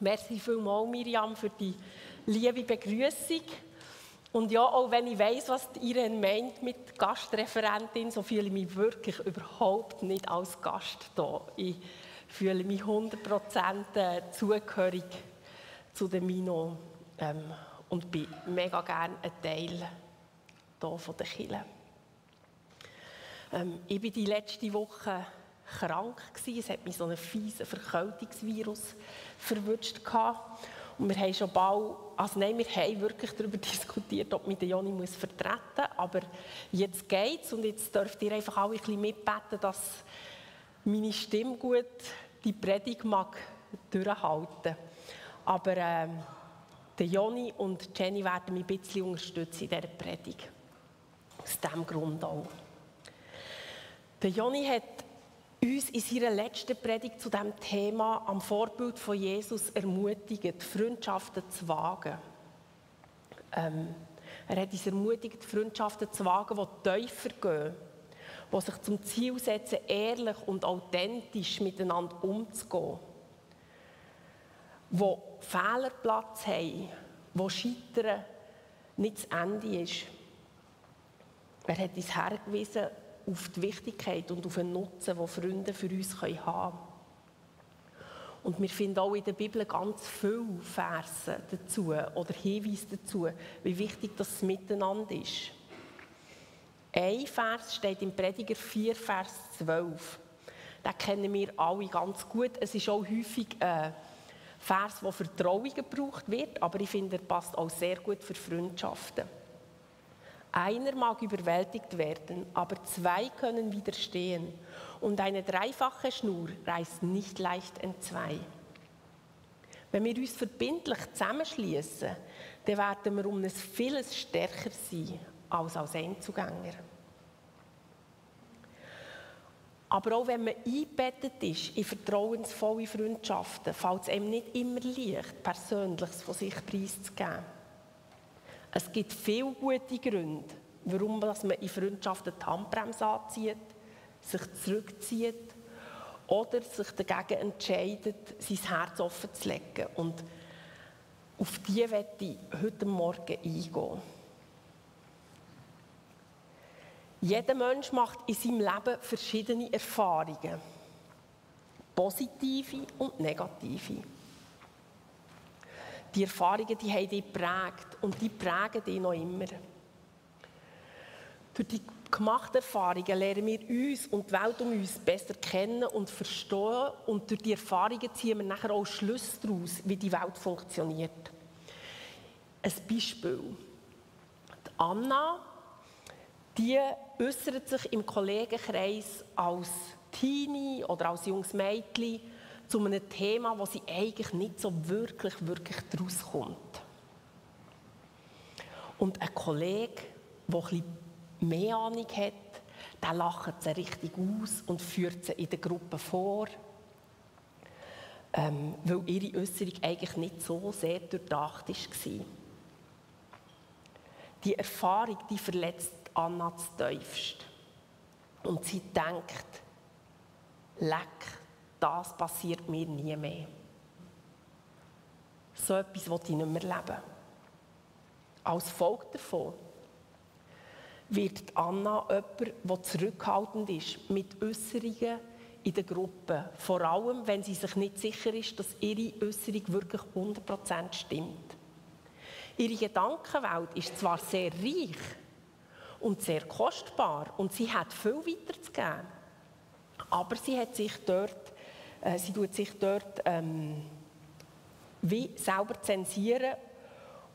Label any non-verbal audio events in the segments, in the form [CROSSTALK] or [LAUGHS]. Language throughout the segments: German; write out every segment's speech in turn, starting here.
Merci vielmals, Miriam, für die liebe Begrüßung. Und ja, auch wenn ich weiß, was Irene meint mit Gastreferentin, so fühle ich mich wirklich überhaupt nicht als Gast da. Ich fühle mich 100% zugehörig zu dem Mino ähm, und bin mega gerne ein Teil hier von der Kirche. Ähm, ich war die letzte Woche krank. Gewesen. Es hat mich so ein fieses Verkältungsvirus verwünscht. Und wir haben schon bald, also nein, wir haben wirklich darüber [LAUGHS] diskutiert, ob mich der Joni muss vertreten muss. Aber jetzt geht es und jetzt dürft ihr einfach alle ein bisschen mitbeten, dass meine Stimme gut die Predigt mag durchhalten. Aber äh, der Joni und Jenny werden mich ein bisschen unterstützen in dieser Predigt. Aus diesem Grund auch. Der Joni hat uns in seiner letzten Predigt zu diesem Thema am Vorbild von Jesus ermutigt, Freundschaften zu wagen. Ähm, er hat uns ermutigt, Freundschaften zu wagen, die tiefer gehen, die sich zum Ziel setzen, ehrlich und authentisch miteinander umzugehen, die Fehlerplatz haben, wo Scheitern nicht das Ende ist. Er hat uns hergewiesen auf die Wichtigkeit und auf den Nutzen, den Freunde für uns haben können. Und wir finden auch in der Bibel ganz viele Verse dazu oder Hinweise dazu, wie wichtig das Miteinander ist. Ein Vers steht im Prediger 4, Vers 12. Den kennen wir alle ganz gut. Es ist auch häufig ein Vers, der für Trauungen gebraucht wird, aber ich finde, er passt auch sehr gut für Freundschaften. Einer mag überwältigt werden, aber zwei können widerstehen. Und eine dreifache Schnur reißt nicht leicht entzwei. Wenn wir uns verbindlich zusammenschließen, dann werden wir um ein vieles stärker sein als als Einzugänger. Aber auch wenn man eingebettet ist in vertrauensvolle Freundschaften, fällt es einem nicht immer leicht, Persönliches von sich preiszugeben. Es gibt viele gute Gründe, warum man in Freundschaften die Handbremse anzieht, sich zurückzieht oder sich dagegen entscheidet, sein Herz offen zu legen. Und auf die werde ich heute Morgen eingehen. Jeder Mensch macht in seinem Leben verschiedene Erfahrungen. Positive und negative. Die Erfahrungen, die haben dich geprägt und die prägen dich noch immer. Durch die gemachten Erfahrungen lernen wir uns und die Welt um uns besser kennen und verstehen und durch die Erfahrungen ziehen wir nachher auch Schlüsse daraus, wie die Welt funktioniert. Ein Beispiel. Die Anna, die äußert sich im Kollegenkreis als Teenie oder als junges Mädchen zu einem Thema, wo sie eigentlich nicht so wirklich, wirklich daraus kommt. Und ein Kollege, der etwas mehr Ahnung hat, der lacht sie richtig aus und führt sie in der Gruppe vor, ähm, weil ihre Äußerung eigentlich nicht so sehr durchdacht war. Die Erfahrung, die verletzt Anna zu tiefst. Und sie denkt, leck, das passiert mir nie mehr. So etwas will ich nicht mehr leben. Als Folge davon wird Anna jemand, der zurückhaltend ist mit Äußerungen in der Gruppe. Vor allem, wenn sie sich nicht sicher ist, dass ihre Äußerung wirklich 100% stimmt. Ihre Gedankenwelt ist zwar sehr reich und sehr kostbar und sie hat viel weiterzugeben, aber sie hat sich dort äh, sie tut sich dort ähm, wie selber zensieren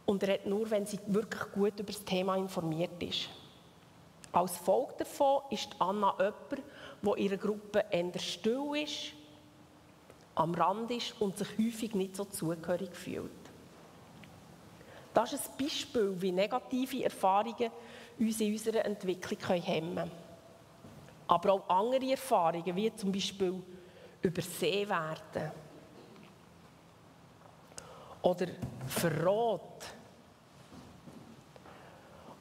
und redet nur, wenn sie wirklich gut über das Thema informiert ist. Als Folge davon ist Anna jemand, in ihrer Gruppe eher still ist, am Rand ist und sich häufig nicht so zugehörig fühlt. Das ist ein Beispiel, wie negative Erfahrungen uns in unserer Entwicklung hemmen können. Aber auch andere Erfahrungen, wie zum Beispiel übersehen werden. Oder Verrat.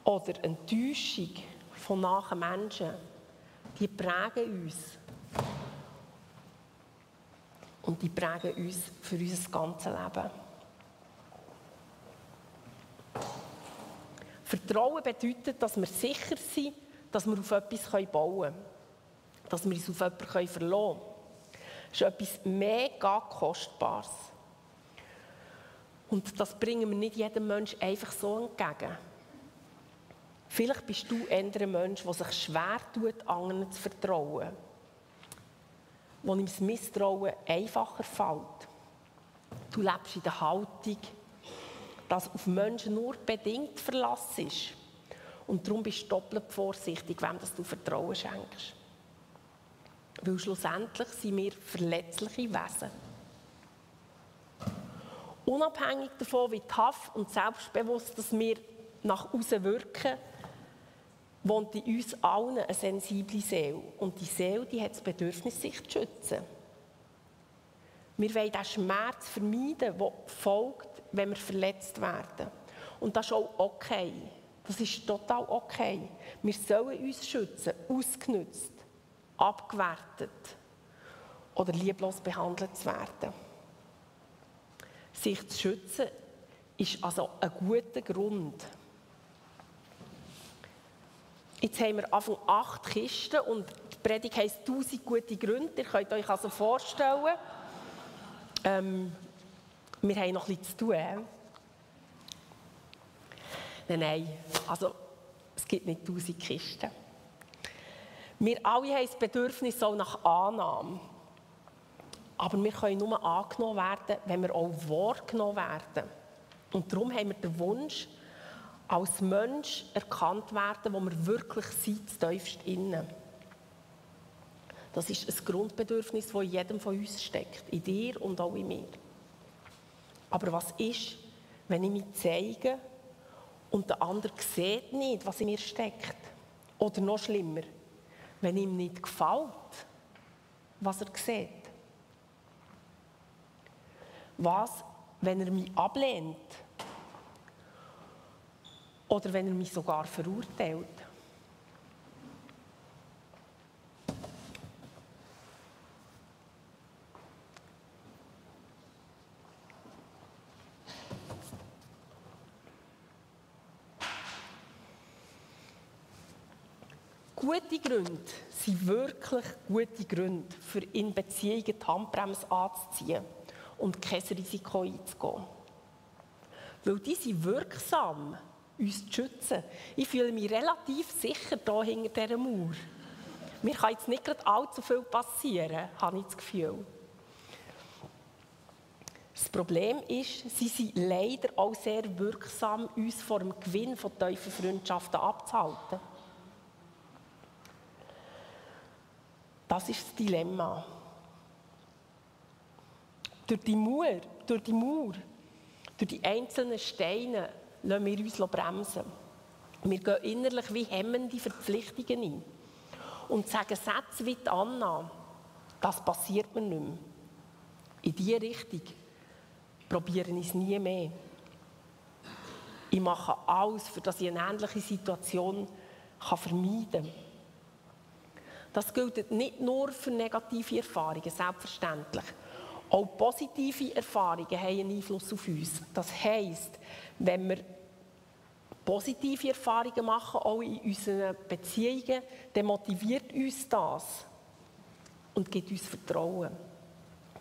Oder Enttäuschung von nahen Menschen. Die prägen uns. Und die prägen uns für unser ganzes Leben. Vertrauen bedeutet, dass wir sicher sind, dass wir auf etwas bauen können. Dass wir uns auf jemanden verlassen können. Ist etwas mega Kostbares. Und das bringen wir nicht jedem Menschen einfach so entgegen. Vielleicht bist du eher ein Mensch, der sich schwer tut, anderen zu vertrauen. Wo ihm das Misstrauen einfacher fällt. Du lebst in der Haltung, dass auf Menschen nur bedingt Verlass ist. Und darum bist du doppelt vorsichtig, wem du Vertrauen schenkst. Weil schlussendlich sind wir verletzliche Wesen. Unabhängig davon, wie tough und selbstbewusst dass wir nach außen wirken, wohnt in uns allen eine sensible Seele. Und die Seele die hat das Bedürfnis, sich zu schützen. Wir wollen den Schmerz vermeiden, der folgt, wenn wir verletzt werden. Und das ist auch okay. Das ist total okay. Wir sollen uns schützen, ausgenützt, abgewertet oder lieblos behandelt zu werden. Sich zu schützen ist also ein guter Grund. Jetzt haben wir Anfang acht Kisten und die Predigt heisst 1000 gute Gründe. Ihr könnt euch also vorstellen, ähm, wir haben noch etwas zu tun. Nein, nein, also es gibt nicht 1000 Kisten. Wir alle haben das Bedürfnis auch nach Annahme. Aber wir können nur angenommen werden, wenn wir auch wahrgenommen werden. Und darum haben wir den Wunsch, als Mensch erkannt werden, wo wir wirklich sind, tiefst innen. Das ist ein Grundbedürfnis, das in jedem von uns steckt, in dir und auch in mir. Aber was ist, wenn ich mich zeige und der andere sieht nicht, was in mir steckt? Oder noch schlimmer, wenn ihm nicht gefällt, was er sieht? Was, wenn er mich ablehnt? Oder wenn er mich sogar verurteilt? Gute Gründe sind wirklich gute Gründe, für in Beziehungen die Handbremse anzuziehen und kein Risiko einzugehen. Weil die sind wirksam, uns zu schützen. Ich fühle mich relativ sicher hier hinter dieser Mauer. Mir kann jetzt nicht gerade allzu viel passieren, habe ich das Gefühl. Das Problem ist, sie sind leider auch sehr wirksam, uns vor dem Gewinn von tiefen Freundschaften abzuhalten. Das ist das Dilemma. Durch die Mauer, durch die Mauer, durch die einzelnen Steine lassen wir uns bremsen. Wir gehen innerlich wie hemmende Verpflichtungen ein und sagen Sätze wie die Anna, das passiert mir nicht mehr. In diese Richtung probiere ich es nie mehr. Ich mache alles, für dass ich eine ähnliche Situation vermeiden kann. Das gilt nicht nur für negative Erfahrungen, selbstverständlich. Auch positive Erfahrungen haben einen Einfluss auf uns. Das heisst, wenn wir positive Erfahrungen machen, auch in unseren Beziehungen, dann motiviert uns das und gibt uns Vertrauen.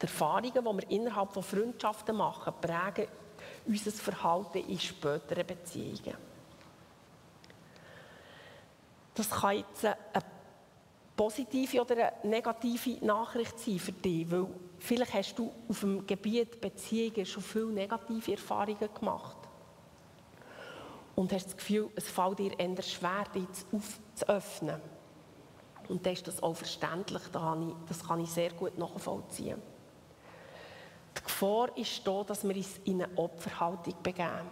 Die Erfahrungen, die wir innerhalb von Freundschaften machen, prägen unser Verhalten in späteren Beziehungen. Das kann jetzt eine positive oder eine negative Nachricht sein für dich, weil vielleicht hast du auf dem Gebiet Beziehungen schon viele negative Erfahrungen gemacht und hast das Gefühl, es fällt dir eher schwer, dich zu öffnen. Und dann ist das auch verständlich, das kann ich sehr gut nachvollziehen. Die Gefahr ist da, dass wir uns in eine Opferhaltung begeben.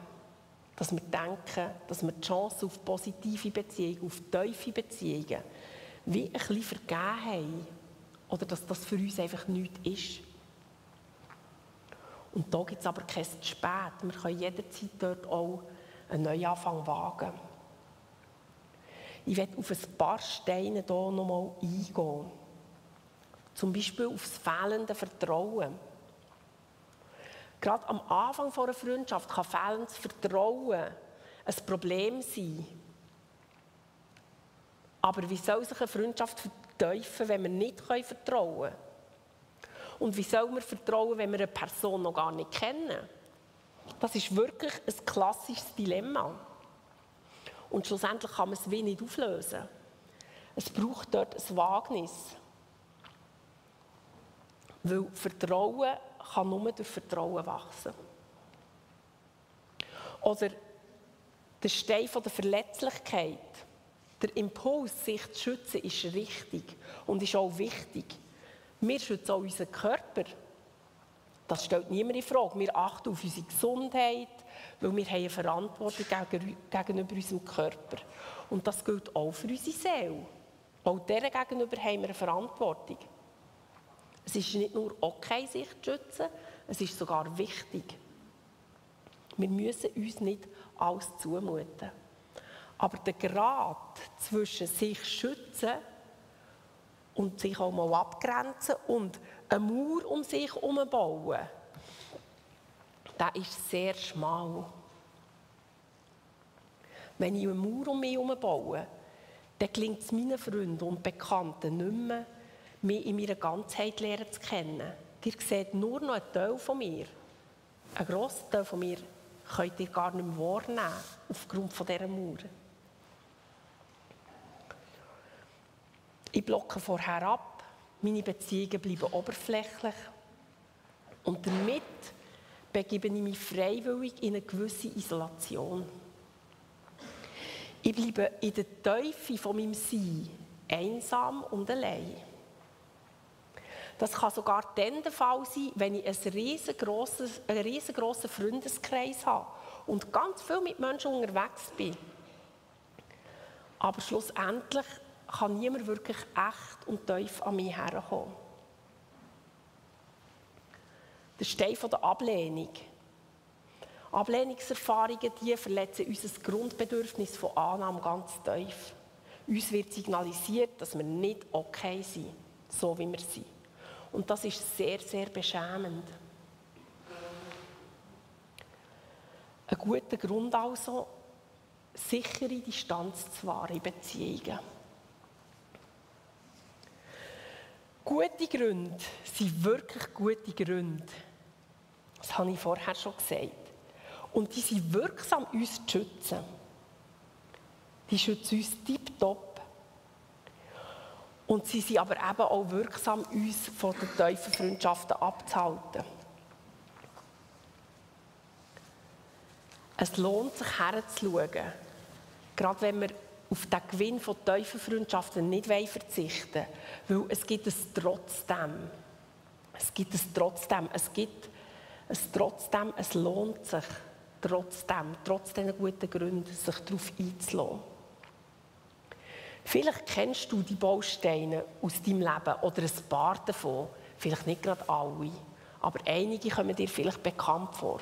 Dass wir denken, dass wir die Chance auf positive Beziehungen, auf tiefe Beziehungen, wie ein bisschen vergeben haben. Oder dass das für uns einfach nichts ist. Und da gibt es aber kein zu spät. Wir können jederzeit dort auch einen Neuanfang wagen. Ich werde auf ein paar Steine hier nochmal eingehen. Zum Beispiel auf das fehlende Vertrauen. Gerade am Anfang einer Freundschaft kann fehlendes Vertrauen ein Problem sein. Aber wie soll sich eine Freundschaft vertiefen, wenn wir nicht vertrauen können? Und wie soll man vertrauen, wenn wir eine Person noch gar nicht kennen? Das ist wirklich ein klassisches Dilemma. Und schlussendlich kann man es wie nicht auflösen. Es braucht dort ein Wagnis. Weil Vertrauen kann nur durch Vertrauen wachsen. Oder der Stein der Verletzlichkeit, der Impuls, sich zu schützen, ist richtig und ist auch wichtig. Wir schützen auch unseren Körper. Das stellt niemand in Frage. Wir achten auf unsere Gesundheit, weil wir haben eine Verantwortung gegenüber unserem Körper. Und das gilt auch für unsere Seele. Auch deren gegenüber haben wir eine Verantwortung. Es ist nicht nur okay, sich zu schützen, es ist sogar wichtig. Wir müssen uns nicht alles zumuten. Aber der Grad zwischen sich schützen und sich auch mal abgrenzen und eine Mauer um sich herum bauen, der ist sehr schmal. Wenn ich eine Mauer um mich herum baue, dann gelingt es meinen Freunden und Bekannten nicht mehr, mich in meiner Ganzheit lernen zu kennen. Ihr seht nur noch einen Teil von mir. Ein grosser Teil von mir könnt ihr gar nicht mehr wahrnehmen, aufgrund dieser Mauer. Ich blocke vorher ab, meine Beziehungen bleiben oberflächlich und damit begebe ich mich freiwillig in eine gewisse Isolation. Ich bleibe in der Teufel von meinem Sein einsam und allein. Das kann sogar dann der Fall sein, wenn ich einen riesengroßen, einen riesengroßen Freundeskreis habe und ganz viel mit Menschen unterwegs bin. Aber schlussendlich kann niemand wirklich echt und tief an mich herkommen. Der Stein der Ablehnung. Ablehnungserfahrungen die verletzen unser Grundbedürfnis von Annahme ganz tief. Uns wird signalisiert, dass wir nicht okay sind, so wie wir sind. Und das ist sehr, sehr beschämend. Ein guter Grund also, sichere Distanz zu wahren in Beziehungen. Gute Gründe sind wirklich gute Gründe. Das habe ich vorher schon gesagt. Und die sind wirksam, uns zu schützen. Die schützen uns tiptop und sie sind aber eben auch wirksam, uns von den tiefen Freundschaften abzuhalten. Es lohnt sich herzuschauen, gerade wenn wir auf den Gewinn von tiefen Freundschaften nicht verzichten wollen, weil es gibt es trotzdem. Es gibt es trotzdem. Es gibt es trotzdem. Es lohnt sich trotzdem, trotz diesen guten Gründen, sich darauf einzulassen. Vielleicht kennst du die Bausteine aus deinem Leben oder ein paar davon. Vielleicht nicht gerade alle, aber einige kommen dir vielleicht bekannt vor.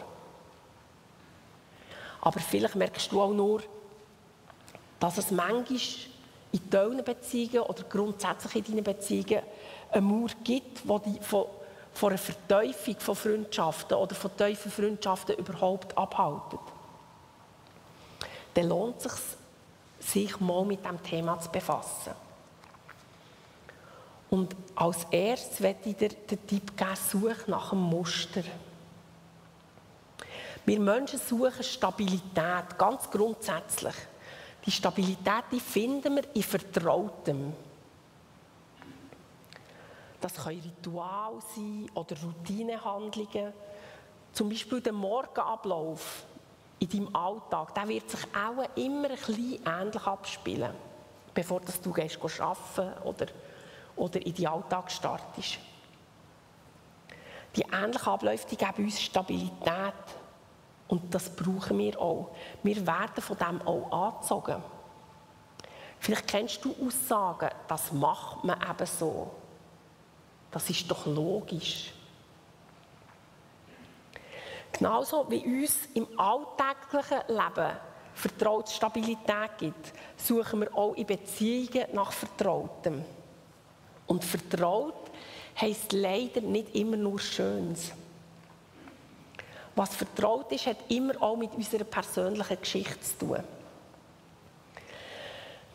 Aber vielleicht merkst du auch nur, dass es manchmal in deinen Beziehungen oder grundsätzlich in deinen Beziehungen eine Mauer gibt, die dich von, von einer Verteufung von Freundschaften oder von tiefen Freundschaften überhaupt abhalten. Dann lohnt es sich, sich mal mit dem Thema zu befassen. Und als erstes werde ich dir den Tipp geben, such nach einem Muster. Wir Menschen suchen Stabilität, ganz grundsätzlich. Die Stabilität die finden wir in Vertrautem. Das können Ritual sein oder Routinehandlungen. Zum Beispiel der Morgenablauf in deinem Alltag, der wird sich auch immer ein bisschen ähnlich abspielen, bevor dass du gehst oder, oder in den Alltag startest. Die ähnlichen Abläufe die geben uns Stabilität und das brauchen wir auch. Wir werden von dem auch angezogen. Vielleicht kennst du Aussagen, das macht man eben so. Das ist doch logisch. Genauso wie uns im alltäglichen Leben vertraute Stabilität gibt, suchen wir auch in Beziehungen nach Vertrautem. Und vertraut heisst leider nicht immer nur Schönes. Was vertraut ist, hat immer auch mit unserer persönlichen Geschichte zu tun.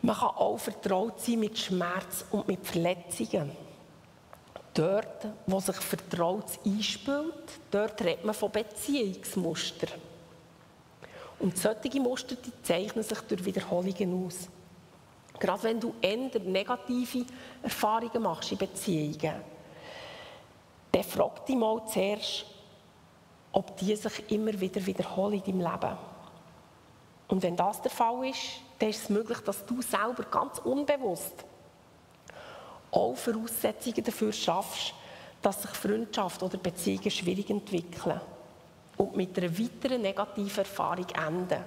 Man kann auch vertraut sein mit Schmerz und mit Verletzungen. Dort, wo sich Vertraut einspielt, dort redet man von Beziehungsmustern. Und solche Muster die zeichnen sich durch Wiederholungen aus. Gerade wenn du eher negative Erfahrungen machst in Beziehungen, dann frag dich mal zuerst, ob die sich immer wieder wiederholen in deinem Leben. Und wenn das der Fall ist, dann ist es möglich, dass du selber ganz unbewusst auch Voraussetzungen dafür schaffst, dass sich Freundschaft oder Beziehungen schwierig entwickeln und mit einer weiteren negativen Erfahrung enden.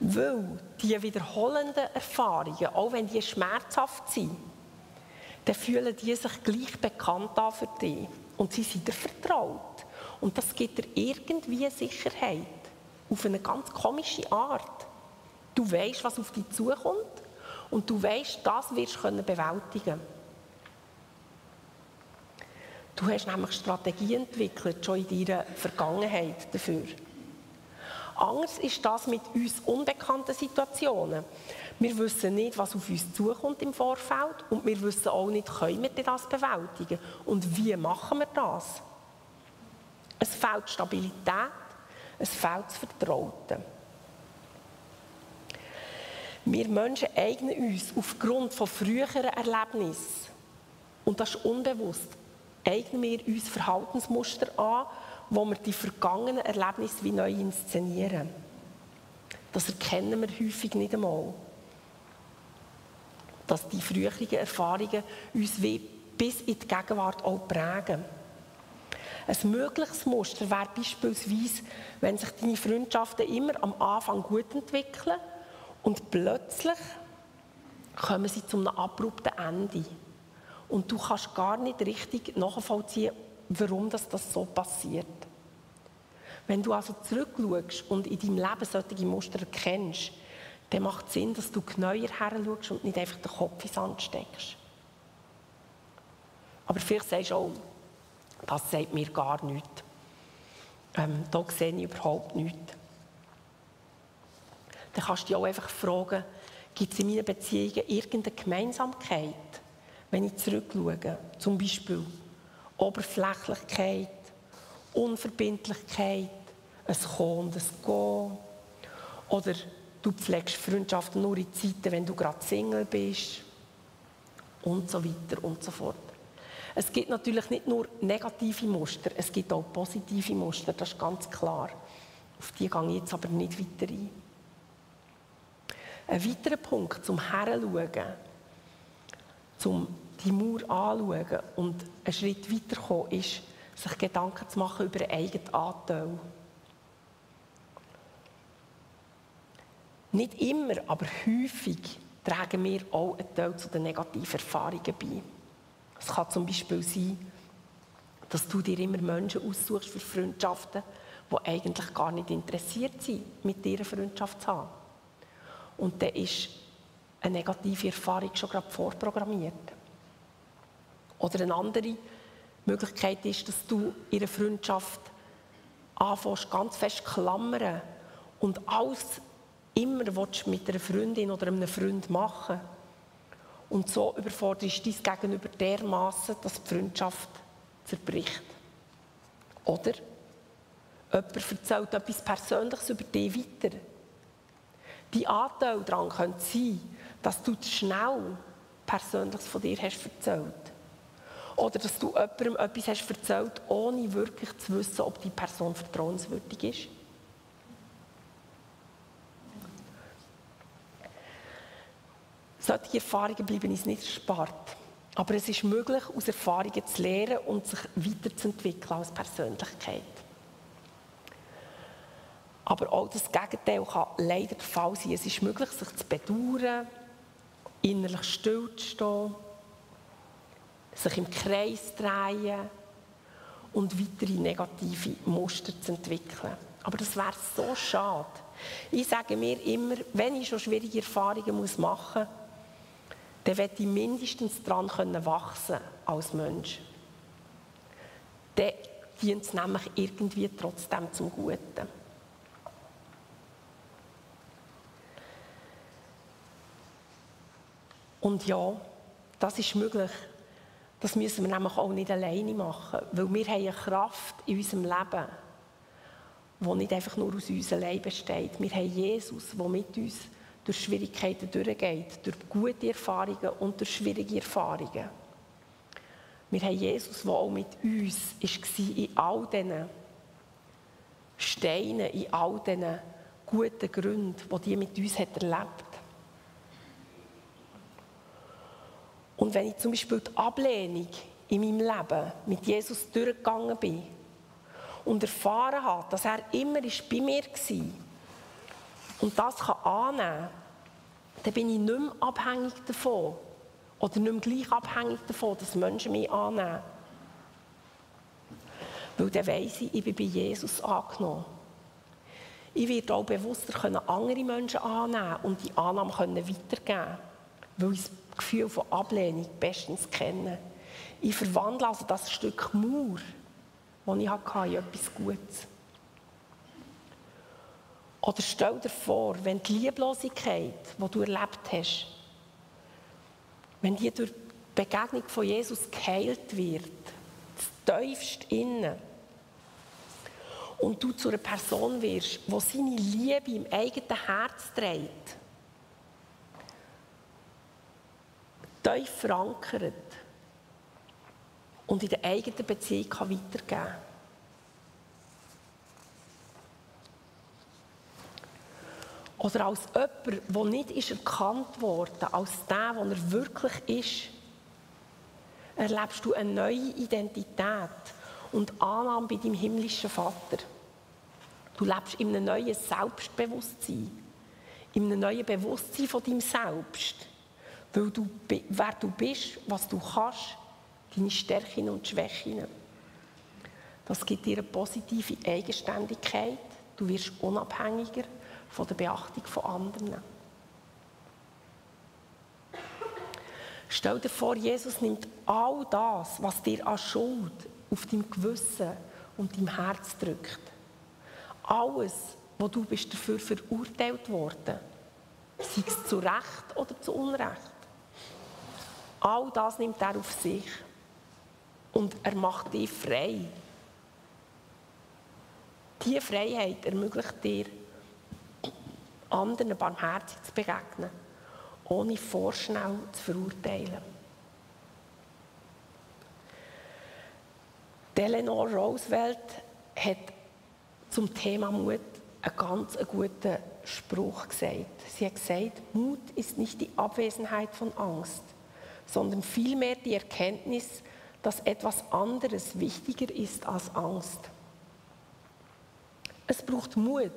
Weil die wiederholenden Erfahrungen, auch wenn die schmerzhaft sind, dann fühlen die sich gleich bekannt an für dich. Und sie sind dir vertraut. Und das gibt dir irgendwie Sicherheit. Auf eine ganz komische Art. Du weißt, was auf dich zukommt. Und du weißt, das wirst du bewältigen können. Du hast nämlich Strategie entwickelt, schon in deiner Vergangenheit dafür. Anders ist das mit uns unbekannten Situationen. Wir wissen nicht, was auf uns zukommt im Vorfeld und wir wissen auch nicht, können wir das bewältigen und wie machen wir das. Es fehlt Stabilität, es fehlt das Vertrauen. Wir Menschen eignen uns aufgrund von früheren Erlebnissen, und das ist unbewusst, eignen wir uns Verhaltensmuster an, wo wir die vergangenen Erlebnisse wie neu inszenieren. Das erkennen wir häufig nicht einmal. Dass die früheren Erfahrungen uns bis in die Gegenwart auch prägen. Ein mögliches Muster wäre beispielsweise, wenn sich deine Freundschaften immer am Anfang gut entwickeln und plötzlich kommen sie zu einem abrupten Ende. Und du kannst gar nicht richtig nachvollziehen, warum das, das so passiert. Wenn du also zurückschaust und in deinem Leben solche Muster erkennst, dann macht es Sinn, dass du genauer her schaust und nicht einfach den Kopf ins Sand steckst. Aber vielleicht sagst du auch, das sagt mir gar nichts. Ähm, da sehe ich überhaupt nichts. Dann kannst du dich auch einfach fragen, gibt es in meinen Beziehungen irgendeine Gemeinsamkeit, wenn ich zurückschaue? Zum Beispiel Oberflächlichkeit, Unverbindlichkeit, ein Kommen ein Gehen. Oder du pflegst Freundschaften nur in Zeiten, wenn du gerade Single bist. Und so weiter und so fort. Es gibt natürlich nicht nur negative Muster, es gibt auch positive Muster, das ist ganz klar. Auf die gehe ich jetzt aber nicht weiter ein. Ein weiterer Punkt zum Heranschauen, zum die Mauer anschauen und einen Schritt weiterkommen, ist, sich Gedanken zu machen über einen eigenen Anteil. Nicht immer, aber häufig tragen wir auch einen Teil zu den negativen Erfahrungen bei. Es kann zum Beispiel sein, dass du dir immer Menschen aussuchst für Freundschaften, die eigentlich gar nicht interessiert sind, mit dir eine Freundschaft zu haben. Und dann ist eine negative Erfahrung schon gerade vorprogrammiert. Oder eine andere Möglichkeit ist, dass du in einer Freundschaft anfängst, ganz fest klammern und alles immer mit einer Freundin oder einem Freund machen und so überforderst du dein Gegenüber dermaßen, dass die Freundschaft zerbricht. Oder jemand erzählt etwas Persönliches über dich weiter. Die Anteil daran könnte sein, dass du schnell Persönliches von dir hast erzählt oder dass du jemandem etwas hast erzählt, ohne wirklich zu wissen, ob die Person vertrauenswürdig ist. Solche Erfahrungen bleiben uns nicht erspart. Aber es ist möglich, aus Erfahrungen zu lernen und sich weiterzuentwickeln als Persönlichkeit. Aber auch das Gegenteil kann leider der Fall sein. Es ist möglich, sich zu bedauern, innerlich stillzustehen sich im Kreis drehen und weitere negative Muster zu entwickeln. Aber das wäre so schade. Ich sage mir immer, wenn ich schon schwierige Erfahrungen machen muss, dann werde ich mindestens daran wachsen als Mensch. Dann dient es nämlich irgendwie trotzdem zum Guten. Und ja, das ist möglich. Das müssen wir nämlich auch nicht alleine machen, weil wir haben eine Kraft in unserem Leben, die nicht einfach nur aus uns allein besteht. Wir haben Jesus, der mit uns durch Schwierigkeiten durchgeht, durch gute Erfahrungen und durch schwierige Erfahrungen. Wir haben Jesus, der auch mit uns war in all diesen Steinen, in all diesen guten Gründen, die die mit uns hat erlebt Und wenn ich zum Beispiel die Ablehnung in meinem Leben mit Jesus durchgegangen bin und erfahren habe, dass er immer bei mir war und das kann annehmen kann, dann bin ich nicht mehr abhängig davon oder nicht mehr gleich abhängig davon, dass Menschen mich annehmen. Weil dann weiss ich, ich bin bei Jesus angenommen. Ich werde auch bewusster können andere Menschen annehmen und die Annahme können weitergeben weil ich Gefühl von Ablehnung bestens kennen. Ich verwandle also das Stück Mauer, das ich hatte, in etwas Gutes. Oder stell dir vor, wenn die Lieblosigkeit, die du erlebt hast, wenn die durch die Begegnung von Jesus geheilt wird, das tiefst innen, und du zu einer Person wirst, die seine Liebe im eigenen Herz trägt, tief verankert und in der eigenen Beziehung weitergeben kann. Oder als jemand, der nicht ist erkannt wurde, als der, der er wirklich ist, erlebst du eine neue Identität und Annahme bei deinem himmlischen Vater. Du lebst in einem neuen Selbstbewusstsein, in einem neuen Bewusstsein von deinem Selbst. Weil du, wer du bist, was du kannst, deine Stärken und Schwächen. Das gibt dir eine positive Eigenständigkeit. Du wirst unabhängiger von der Beachtung von anderen. Stell dir vor, Jesus nimmt all das, was dir an Schuld auf deinem Gewissen und deinem Herz drückt. Alles, wo du bist dafür verurteilt worden, sei es zu Recht oder zu Unrecht. All das nimmt er auf sich. Und er macht dich frei. Diese Freiheit ermöglicht dir, anderen barmherzig zu begegnen, ohne vorschnell zu verurteilen. Eleanor Roosevelt hat zum Thema Mut einen ganz guten Spruch gesagt. Sie hat gesagt, Mut ist nicht die Abwesenheit von Angst, sondern vielmehr die Erkenntnis, dass etwas anderes wichtiger ist als Angst. Es braucht Mut,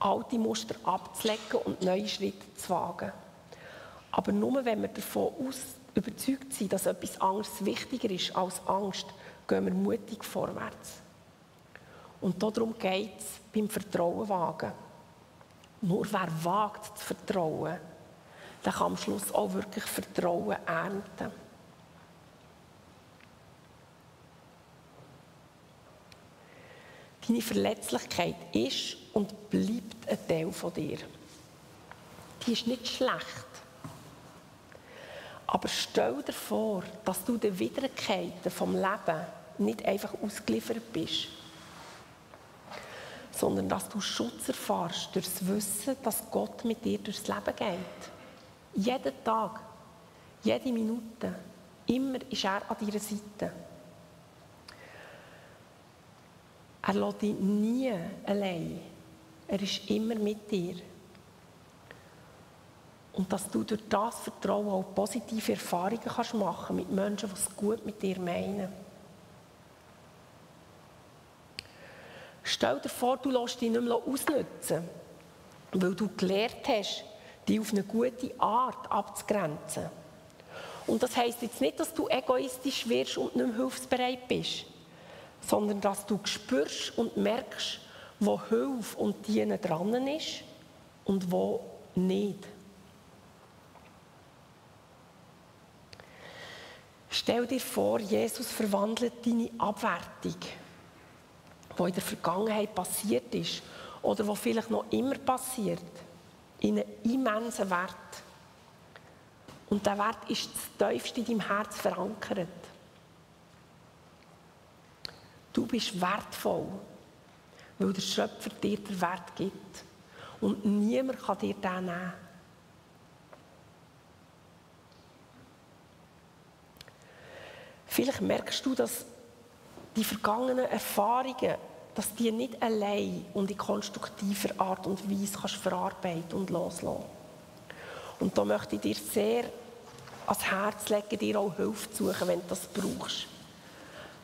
alte Muster abzulecken und neue Schritte zu wagen. Aber nur wenn wir davon aus, überzeugt sind, dass etwas Angst wichtiger ist als Angst, gehen wir mutig vorwärts. Und darum geht es beim Vertrauen wagen. Nur wer wagt zu vertrauen, der kann am Schluss auch wirklich Vertrauen ernten. Deine Verletzlichkeit ist und bleibt ein Teil von dir. Die ist nicht schlecht. Aber stell dir vor, dass du den Widrigkeiten vom Leben nicht einfach ausgeliefert bist, sondern dass du Schutz erfährst durch das Wissen, dass Gott mit dir durchs Leben geht. Jeden Tag, jede Minute, immer ist er an deiner Seite. Er lässt dich nie allein. Er ist immer mit dir. Und dass du durch das Vertrauen auch positive Erfahrungen kannst machen mit Menschen, die es gut mit dir meinen. Stell dir vor, du lässt dich nicht mehr ausnutzen, weil du gelernt hast, die auf eine gute Art abzugrenzen. Und das heißt jetzt nicht, dass du egoistisch wirst und nicht mehr hilfsbereit bist, sondern dass du spürst und merkst, wo Hilfe und Dienen dran ist und wo nicht. Stell dir vor, Jesus verwandelt deine Abwertung, die in der Vergangenheit passiert ist oder wo vielleicht noch immer passiert, in einen immensen Wert. Und der Wert ist das tiefste in deinem Herz verankert. Du bist wertvoll, weil der Schöpfer dir den Wert gibt. Und niemand kann dir den nehmen. Vielleicht merkst du, dass die vergangenen Erfahrungen, dass die nicht allein und in konstruktiver Art und Weise kannst verarbeiten und loslassen. Und da möchte ich dir sehr ans Herz legen, dir auch Hilfe zu suchen, wenn du das brauchst.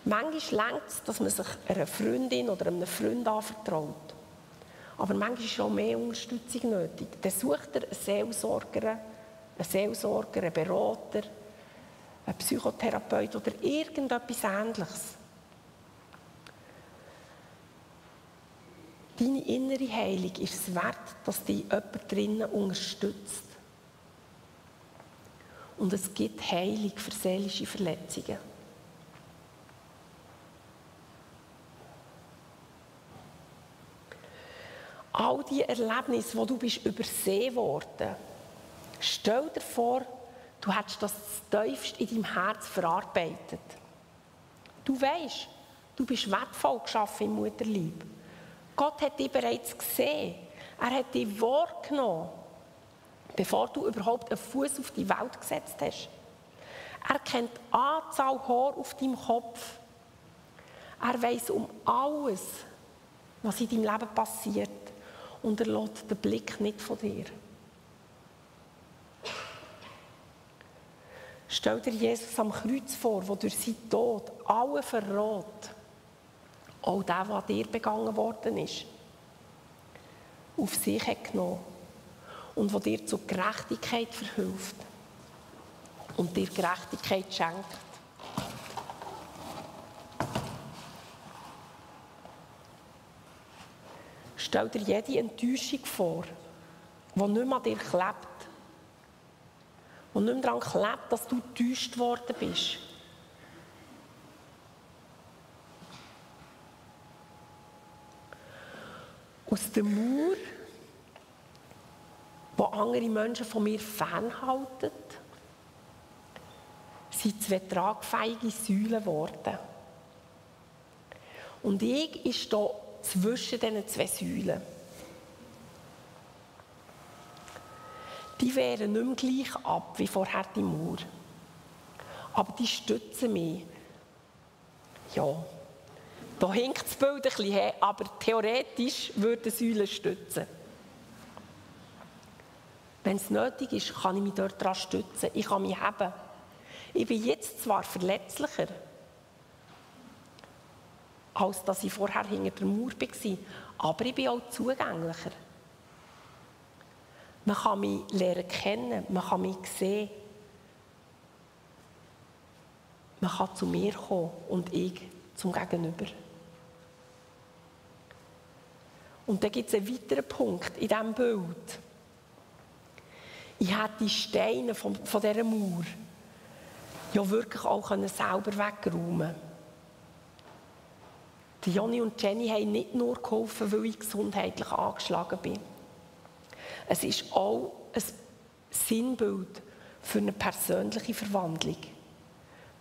Manchmal längt es, dass man sich einer Freundin oder einem Freund anvertraut. Aber manchmal ist auch mehr Unterstützung nötig. Dann sucht er einen Seelsorger, einen Seelsorger, einen Berater, ein Psychotherapeut oder irgendetwas Ähnliches. Deine innere Heilung ist es wert, dass dich jemand drinnen unterstützt. Und es gibt Heilung für seelische Verletzungen. All die Erlebnisse, wo du bist übersehen worden, stell dir vor, Du hättest das tiefst in deinem Herz verarbeitet. Du weißt, du bist wertvoll geschaffen im Mutterlieb. Gott hat dich bereits gesehen. Er hat dich wahrgenommen, bevor du überhaupt einen Fuß auf die Welt gesetzt hast. Er kennt die Anzahl Haar auf deinem Kopf. Er weiß um alles, was in deinem Leben passiert. Und er lässt den Blick nicht von dir. Stell dir Jesus am Kreuz vor, wo durch seinen Tod alle verrät, auch der, was dir begangen worden ist, auf sich hat genommen und wo dir zur Gerechtigkeit verhilft und dir Gerechtigkeit schenkt. Stell dir jede Enttäuschung vor, die nicht mehr an dir klebt und nicht mehr daran klebt, dass du getäuscht worden bist. Aus der Mauer, wo andere Menschen von mir fernhalten, sind zwei tragfähige Säulen geworden. Und ich stehe zwischen diesen zwei Säulen. die wehren nicht mehr gleich ab wie vorher die Mauer. Aber die stützen mich. Ja, da hinkt das Bild ein bisschen her, aber theoretisch würden Säulen stützen. Wenn es nötig ist, kann ich mich dort daran stützen. Ich kann mich heben. Ich bin jetzt zwar verletzlicher, als dass ich vorher hinter der Mauer war, aber ich bin auch zugänglicher. Man kann mich lernen kennen, man kann mich sehen. Man kann zu mir kommen und ich zum Gegenüber. Und dann gibt es einen weiteren Punkt in diesem Bild. Ich hätte die Steine von, von dieser Mauer ja wirklich auch selber wegräumen Die Jonny und Jenny haben nicht nur geholfen, weil ich gesundheitlich angeschlagen bin. Es ist auch ein Sinnbild für eine persönliche Verwandlung.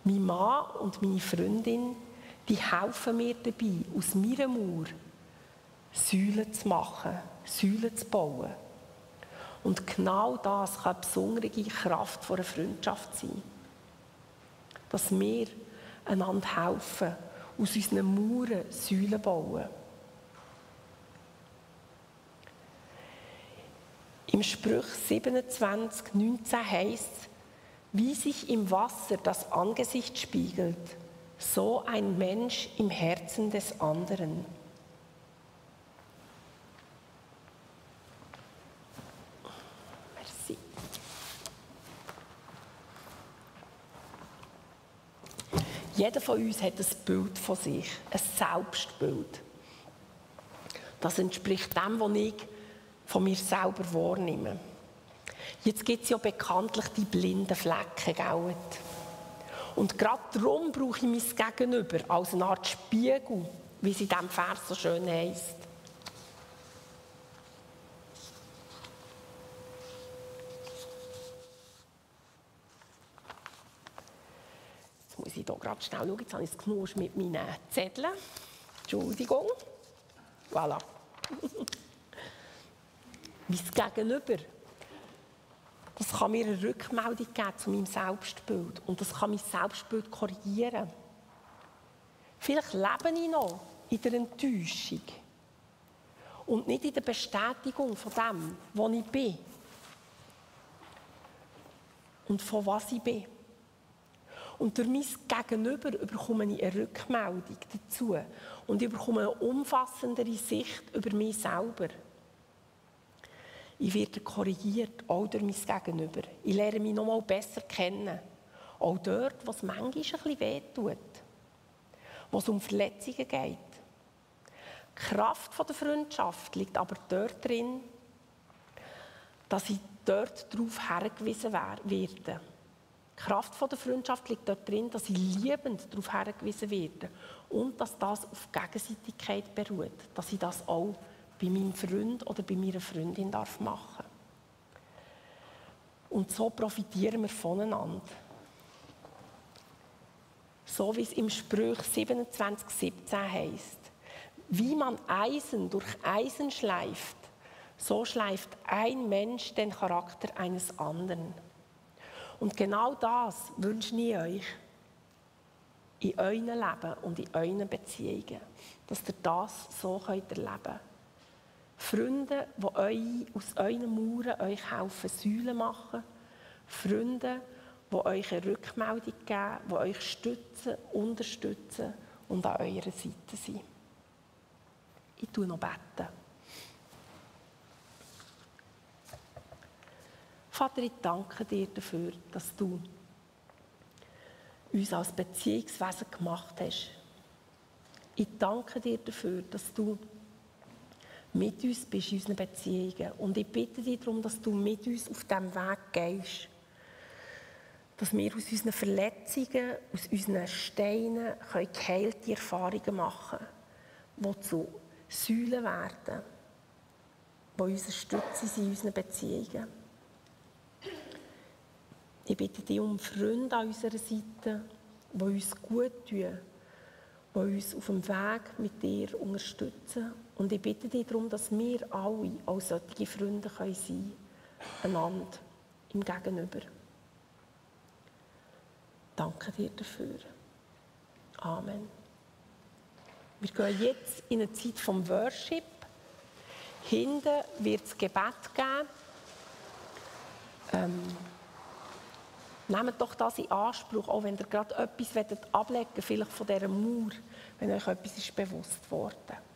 Mein Mann und meine Freundin, die helfen mir dabei, aus meiner Mauer Säulen zu machen, Säulen zu bauen. Und genau das kann eine besondere Kraft einer Freundschaft sein. Dass wir einander helfen, aus unseren Mauern Säulen bauen. Im Sprüch 27, 19 heißt, wie sich im Wasser das Angesicht spiegelt, so ein Mensch im Herzen des anderen. Merci. Jeder von uns hat ein Bild von sich, ein Selbstbild. Das entspricht dem, was ich von mir selber wahrnehmen. Jetzt gibt es ja bekanntlich die blinden Flecken, gell? Und gerade darum brauche ich mein Gegenüber als eine Art Spiegel, wie es in diesem Vers so schön heisst. Muss ich hier gerade schnell schauen, jetzt habe ich es mit meinen Zetteln. Entschuldigung. Voilà. [LAUGHS] mein Gegenüber das kann mir eine Rückmeldung geben zu meinem Selbstbild und das kann mein Selbstbild korrigieren. Vielleicht lebe ich noch in der Enttäuschung und nicht in der Bestätigung von dem, wo ich bin und von was ich bin. Und durch mein Gegenüber bekomme ich eine Rückmeldung dazu und ich bekomme eine umfassendere Sicht über mich selber. Ich werde korrigiert, auch durch mein Gegenüber. Ich lerne mich noch mal besser kennen. Auch dort, was manchmal ein bisschen wehtut. Wo es um Verletzungen geht. Die Kraft der Freundschaft liegt aber dort drin, dass ich dort darauf hergewiesen werde. Die Kraft der Freundschaft liegt dort drin, dass ich liebend darauf hergewiesen werde und dass das auf Gegenseitigkeit beruht, dass ich das auch bei meinem Freund oder bei meiner Freundin darf machen Und so profitieren wir voneinander. So wie es im Sprüch 27, 17 heißt. Wie man Eisen durch Eisen schleift, so schleift ein Mensch den Charakter eines anderen. Und genau das wünsche ich euch in eurem Leben und in euren Beziehungen, dass ihr das so erleben könnt. Freunde, die euch aus euren Mauern euch helfen, Säulen machen. Freunde, die euch eine Rückmeldung geben, die euch stützen, unterstützen und an eurer Seite sind. Ich tue noch beten. Vater, ich danke dir dafür, dass du uns als Beziehungswesen gemacht hast. Ich danke dir dafür, dass du mit uns bist in unseren Beziehungen. Und ich bitte dich darum, dass du mit uns auf diesem Weg gehst. Dass wir aus unseren Verletzungen, aus unseren Steinen geheilte Erfahrungen machen können, die zu Säulen werden, die unsere Stütze sind in unseren Beziehungen. Ich bitte dich um Freunde an unserer Seite, die uns gut tun, die uns auf dem Weg mit dir unterstützen und ich bitte dich darum, dass wir alle als solche Freunde sein können, einander im Gegenüber. Danke dir dafür. Amen. Wir gehen jetzt in eine Zeit vom Worship. Hinten wird es Gebet geben. Ähm, nehmt doch das in Anspruch, auch wenn ihr gerade etwas ablegen wollt, vielleicht von dieser Mauer, wenn euch etwas ist bewusst worden ist.